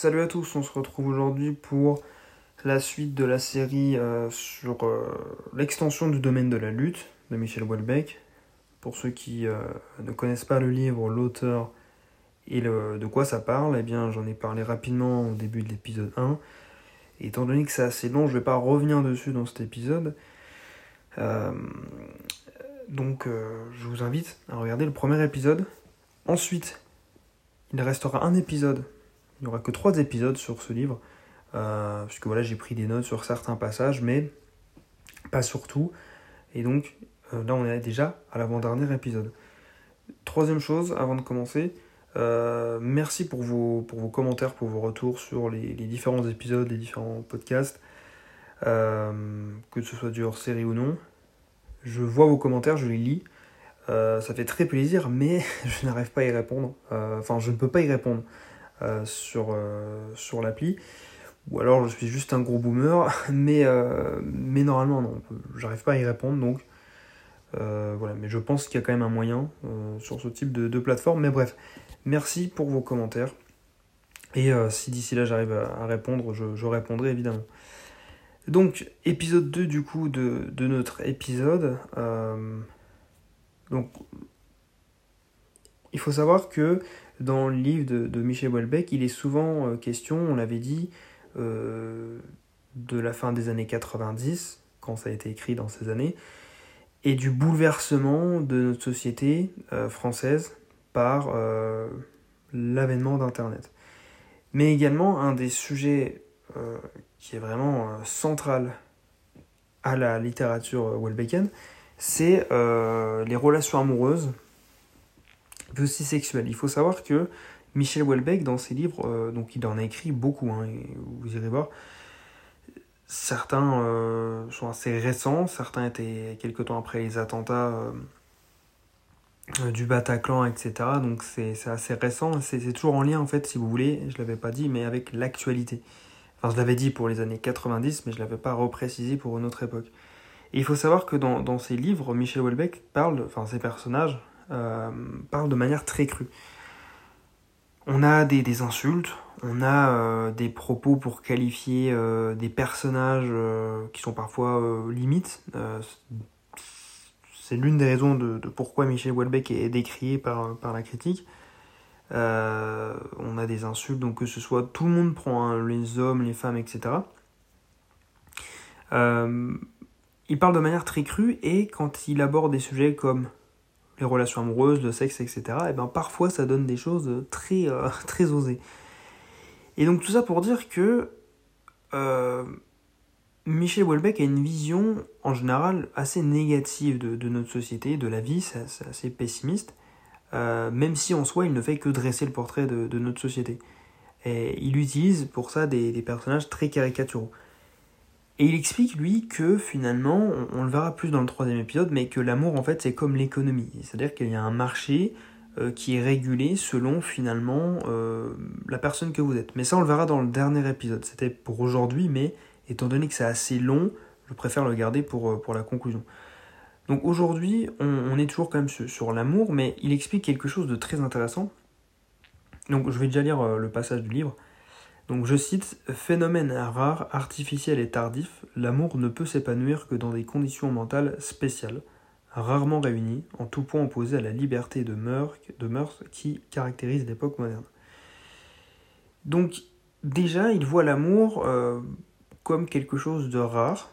Salut à tous, on se retrouve aujourd'hui pour la suite de la série euh, sur euh, l'extension du domaine de la lutte de Michel Houellebecq. Pour ceux qui euh, ne connaissent pas le livre, l'auteur et de quoi ça parle, eh bien j'en ai parlé rapidement au début de l'épisode 1. Et étant donné que c'est assez long, je ne vais pas revenir dessus dans cet épisode. donc je vous invite à regarder le premier épisode. Ensuite, il restera un épisode il n'y aura que trois épisodes sur ce livre, euh, puisque voilà, j'ai pris des notes sur certains passages, mais pas sur tout. Et donc euh, là, on est déjà à l'avant-dernier épisode. Troisième chose, avant de commencer, euh, merci pour vos, pour vos commentaires, pour vos retours sur les, différents épisodes, les différents podcasts, que ce soit du hors-série ou non. Je vois vos commentaires, je les lis. ça fait très plaisir, mais je n'arrive pas à y répondre. Enfin, je ne peux pas y répondre. Euh, sur, euh, sur l'appli. Ou alors je suis juste un gros boomer, mais, euh, mais normalement non, j'arrive pas à y répondre donc. voilà, mais je pense qu'il y a quand même un moyen sur ce type de, plateforme. Mais bref, merci pour vos commentaires. Et si d'ici là j'arrive à, répondre, je, répondrai évidemment. Donc, épisode 2 du coup de, de notre épisode. donc, il faut savoir que dans le livre de, Michel Houellebecq, il est souvent euh, question, on l'avait dit, euh, de la fin des années 90, quand ça a été écrit dans ces années, et du bouleversement de notre société euh, française par l'avènement d'Internet. Mais également, un des sujets qui est vraiment central à la littérature Houellebecqienne, c'est les relations amoureuses aussi sexuel. Il faut savoir que Michel Houellebecq, dans ses livres, euh, donc il en a écrit beaucoup, hein, vous irez voir, certains euh, sont assez récents, certains étaient quelques temps après les attentats euh, du Bataclan, etc. Donc c'est assez récent, c'est toujours en lien en fait, si vous voulez, je ne l'avais pas dit, mais avec l'actualité. Enfin, je l'avais dit pour les années 90, mais je ne l'avais pas reprécisé pour une autre époque. Et il faut savoir que dans, dans ses livres, Michel Houellebecq parle, enfin ses personnages, euh, parle de manière très crue. On a des, insultes, on a euh, des propos pour qualifier euh, des personnages qui sont parfois limites. c'est l'une des raisons de, pourquoi Michel Houellebecq est décrié par, par la critique. on a des insultes, donc que ce soit tout le monde prend, hein, les hommes, les femmes, etc. il parle de manière très crue et quand il aborde des sujets comme les relations amoureuses, le sexe, etc., et ben parfois ça donne des choses très, euh, très osées. Et donc tout ça pour dire que euh, Michel Houellebecq a une vision en général assez négative de, notre société, de la vie, c'est assez pessimiste, euh, même si en soi il ne fait que dresser le portrait de, notre société. Et il utilise pour ça des personnages très caricaturaux. Et il explique, lui, que finalement, on, le verra plus dans le troisième épisode, mais que l'amour, en fait, c'est comme l'économie. C'est-à-dire qu'il y a un marché euh, qui est régulé selon, finalement, euh, la personne que vous êtes. Mais ça, on le verra dans le dernier épisode. C'était pour aujourd'hui, mais étant donné que c'est assez long, je préfère le garder pour, euh, la conclusion. Donc aujourd'hui, on, est toujours quand même sur l'amour, mais il explique quelque chose de très intéressant. Donc je vais déjà lire le passage du livre. Donc je cite Phénomène rare, artificiel et tardif, l'amour ne peut s'épanouir que dans des conditions mentales spéciales, rarement réunies, en tout point opposées à la liberté de mœurs, de qui caractérise l'époque moderne. Donc déjà, il voit l'amour euh, comme quelque chose de rare,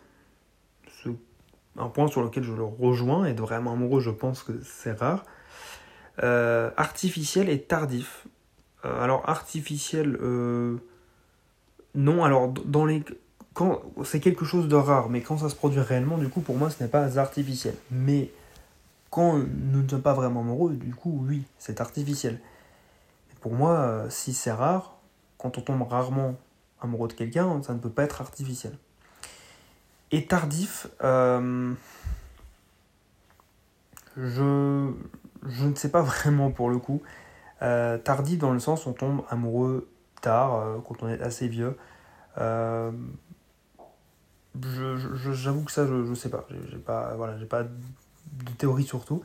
un point sur lequel je le rejoins, être vraiment amoureux, je pense que c'est rare, euh, artificiel et tardif. Euh, alors artificiel non, alors dans les quand c'est quelque chose de rare, mais quand ça se produit réellement, du coup pour moi ce n'est pas artificiel. Mais quand nous ne sommes pas vraiment amoureux, du coup oui, c'est artificiel. pour moi, euh, si c'est rare, quand on tombe rarement amoureux de quelqu'un, ça ne peut pas être artificiel. Et tardif, euh, je, je ne sais pas vraiment pour le coup. Euh, tardif dans le sens on tombe amoureux tard, euh, quand on est assez vieux. Euh, j'avoue que ça, je, je sais pas. J'ai pas, voilà, pas de théorie sur tout.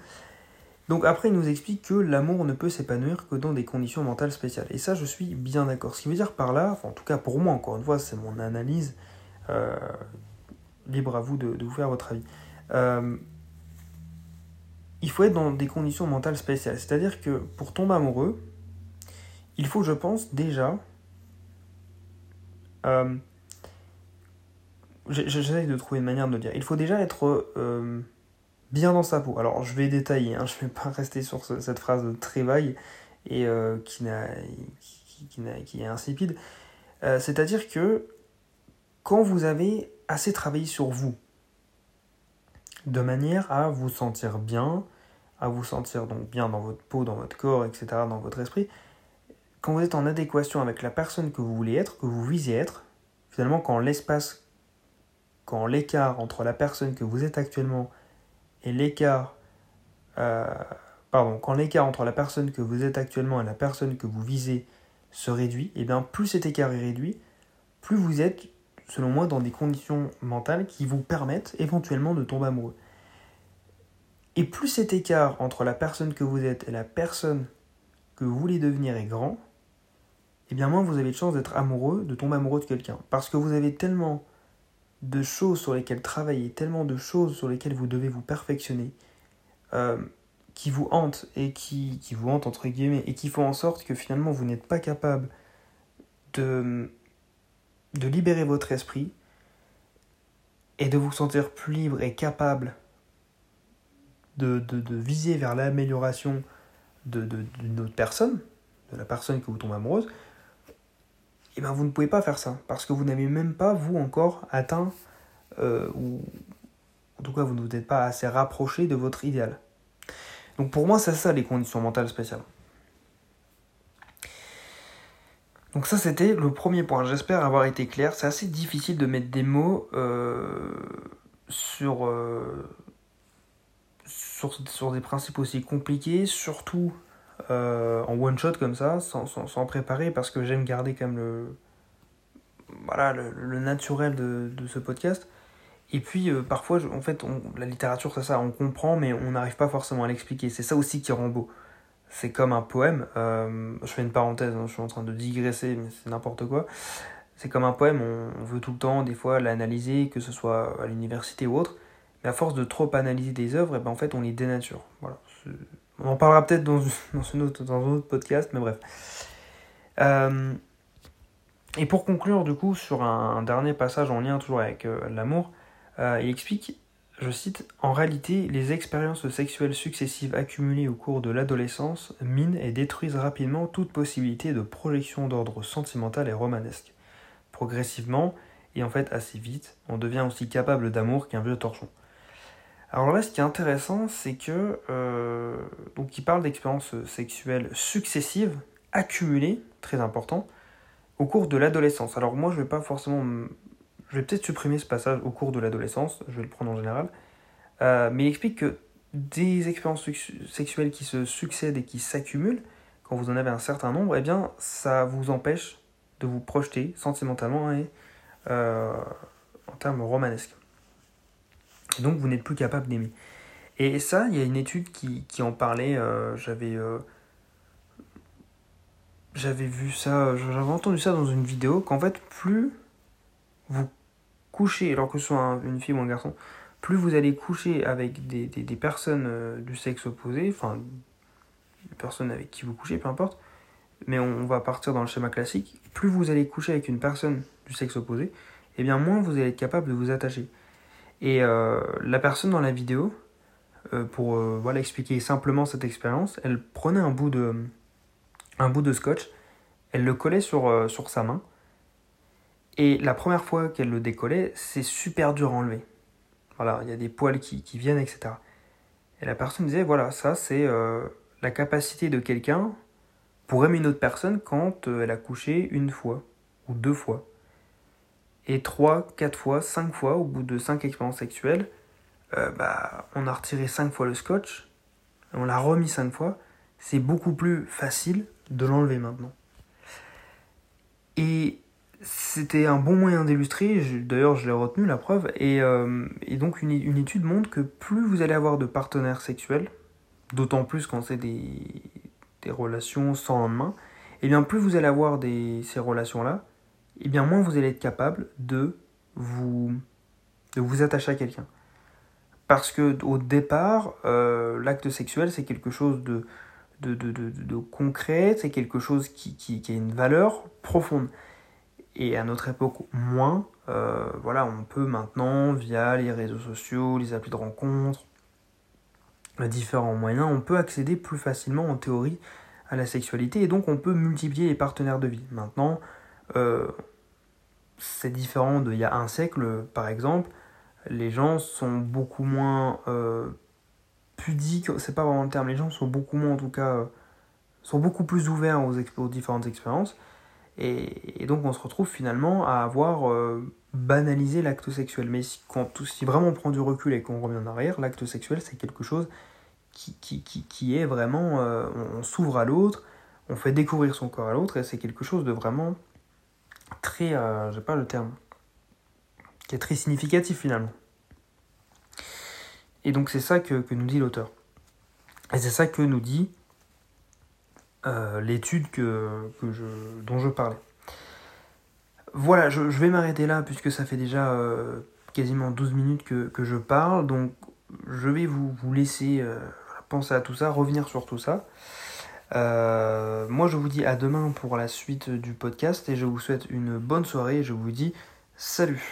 Donc après, il nous explique que l'amour ne peut s'épanouir que dans des conditions mentales spéciales. Et ça, je suis bien d'accord. Ce qui veut dire par là, en tout cas pour moi, encore une fois, c'est mon analyse, euh, libre à vous de, vous faire votre avis. Il faut être dans des conditions mentales spéciales. C'est-à-dire que pour tomber amoureux, il faut, je pense, déjà... Euh, J'essaie de trouver une manière de le dire. Il faut déjà être euh, bien dans sa peau. Alors, je vais détailler, hein, je ne vais pas rester sur cette phrase très vague et euh, qui, qui, qui, est insipide. C'est-à-dire que quand vous avez assez travaillé sur vous, de manière à vous sentir bien, à vous sentir donc bien dans votre peau, dans votre corps, etc., dans votre esprit, quand vous êtes en adéquation avec la personne que vous voulez être, que vous visez être, finalement, quand l'espace, quand l'écart entre la personne que vous êtes actuellement et l'écart, euh, pardon, quand l'écart entre la personne que vous êtes actuellement et la personne que vous visez se réduit, et eh bien plus cet écart est réduit, plus vous êtes, selon moi, dans des conditions mentales qui vous permettent éventuellement de tomber amoureux. Et plus cet écart entre la personne que vous êtes et la personne que vous voulez devenir est grand, eh bien moins vous avez de chance d'être amoureux, de tomber amoureux de quelqu'un. Parce que vous avez tellement de choses sur lesquelles travailler, tellement de choses sur lesquelles vous devez vous perfectionner, euh, qui vous hantent et qui, qui vous hantent entre guillemets, et qui font en sorte que finalement vous n'êtes pas capable de, de libérer votre esprit et de vous sentir plus libre et capable de, de, de viser vers l'amélioration d'une de, autre personne, de la personne que vous tombez amoureuse, et eh ben vous ne pouvez pas faire ça parce que vous n'avez même pas vous encore atteint euh, ou en tout cas vous ne vous êtes pas assez rapproché de votre idéal. Donc pour moi c'est ça les conditions mentales spéciales. Donc ça c'était le premier point. J'espère avoir été clair. C'est assez difficile de mettre des mots euh, sur, euh, sur, sur des principes aussi compliqués, surtout euh, en one shot comme ça, sans, sans, préparer, parce que j'aime garder quand même le, voilà, le, naturel de, de, ce podcast. Et puis euh, parfois, en fait, on, la littérature, c'est ça, on comprend, mais on n'arrive pas forcément à l'expliquer. C'est ça aussi qui rend beau. C'est comme un poème. Euh, je fais une parenthèse, hein, je suis en train de digresser, mais c'est n'importe quoi. C'est comme un poème, on, veut tout le temps, des fois, l'analyser, que ce soit à l'université ou autre. Mais à force de trop analyser des œuvres, et eh ben, en fait, on les dénature. Voilà. On en parlera peut-être dans, un autre podcast, mais bref. Euh, et pour conclure, du coup, sur un, dernier passage en lien toujours avec euh, l'amour, euh, il explique, je cite, En réalité, les expériences sexuelles successives accumulées au cours de l'adolescence minent et détruisent rapidement toute possibilité de projection d'ordre sentimental et romanesque. Progressivement, et en fait assez vite, on devient aussi capable d'amour qu'un vieux torchon. Alors là, ce qui est intéressant, c'est que euh, donc il parle d'expériences sexuelles successives, accumulées, très important, au cours de l'adolescence. Alors moi, je vais pas forcément, je vais peut-être supprimer ce passage au cours de l'adolescence, je vais le prendre en général, euh, mais il explique que des expériences sexuelles qui se succèdent et qui s'accumulent, quand vous en avez un certain nombre, eh bien, ça vous empêche de vous projeter sentimentalement et euh, en termes romanesques donc vous n'êtes plus capable d'aimer. Et ça, il y a une étude qui, en parlait, euh, j'avais euh, j'avais vu ça, j'avais entendu ça dans une vidéo, qu'en fait, plus vous couchez, alors que ce soit une fille ou un garçon, plus vous allez coucher avec des personnes euh, du sexe opposé, enfin, des personnes avec qui vous couchez, peu importe, mais on, va partir dans le schéma classique, plus vous allez coucher avec une personne du sexe opposé, et eh bien moins vous allez être capable de vous attacher. Et euh, la personne dans la vidéo, euh, pour euh, voilà, expliquer simplement cette expérience, elle prenait un bout de, un bout de scotch, elle le collait sur, sur sa main, et la première fois qu'elle le décollait, c'est super dur à enlever. Voilà, il y a des poils qui, qui, viennent, etc. Et la personne disait, voilà, ça c'est la capacité de quelqu'un pour aimer une autre personne quand elle a couché une fois ou deux fois. Et 3, 4 fois, 5 fois, au bout de 5 expériences sexuelles, euh, bah, on a retiré 5 fois le scotch, on l'a remis 5 fois, c'est beaucoup plus facile de l'enlever maintenant. Et c'était un bon moyen d'illustrer, d'ailleurs je l'ai retenu la preuve, et, euh, donc une, une, étude montre que plus vous allez avoir de partenaires sexuels, d'autant plus quand c'est des, des relations sans lendemain, et eh bien plus vous allez avoir des, ces relations-là, et eh bien moins vous allez être capable de vous, de vous attacher à quelqu'un. Parce que au départ, euh, l'acte sexuel, c'est quelque chose de, de, de, de, concret, c'est quelque chose qui, qui, a une valeur profonde. Et à notre époque, moins. Euh, voilà, on peut maintenant, via les réseaux sociaux, les applis de rencontres, les différents moyens, on peut accéder plus facilement en théorie à la sexualité et donc on peut multiplier les partenaires de vie. Maintenant, euh, c'est différent d'il y a un siècle, par exemple. Les gens sont beaucoup moins euh, pudiques, c'est pas vraiment le terme, les gens sont beaucoup moins en tout cas, euh, sont beaucoup plus ouverts aux, aux différentes expériences. Et, donc on se retrouve finalement à avoir euh, banalisé l'acte sexuel. Mais si, quand, si vraiment on prend du recul et qu'on revient en arrière, l'acte sexuel c'est quelque chose qui, est vraiment... On, s'ouvre à l'autre, on fait découvrir son corps à l'autre et c'est quelque chose de vraiment très... Euh, très significatif finalement. Et donc c'est ça que, nous dit l'auteur. Et c'est ça que nous dit euh, l'étude que, je, dont je parlais. Voilà, je, vais m'arrêter là puisque ça fait déjà euh, quasiment 12 minutes que, je parle. Donc je vais vous, laisser penser à tout ça, revenir sur tout ça. Euh, moi je vous dis à demain pour la suite du podcast et je vous souhaite une bonne soirée et je vous dis salut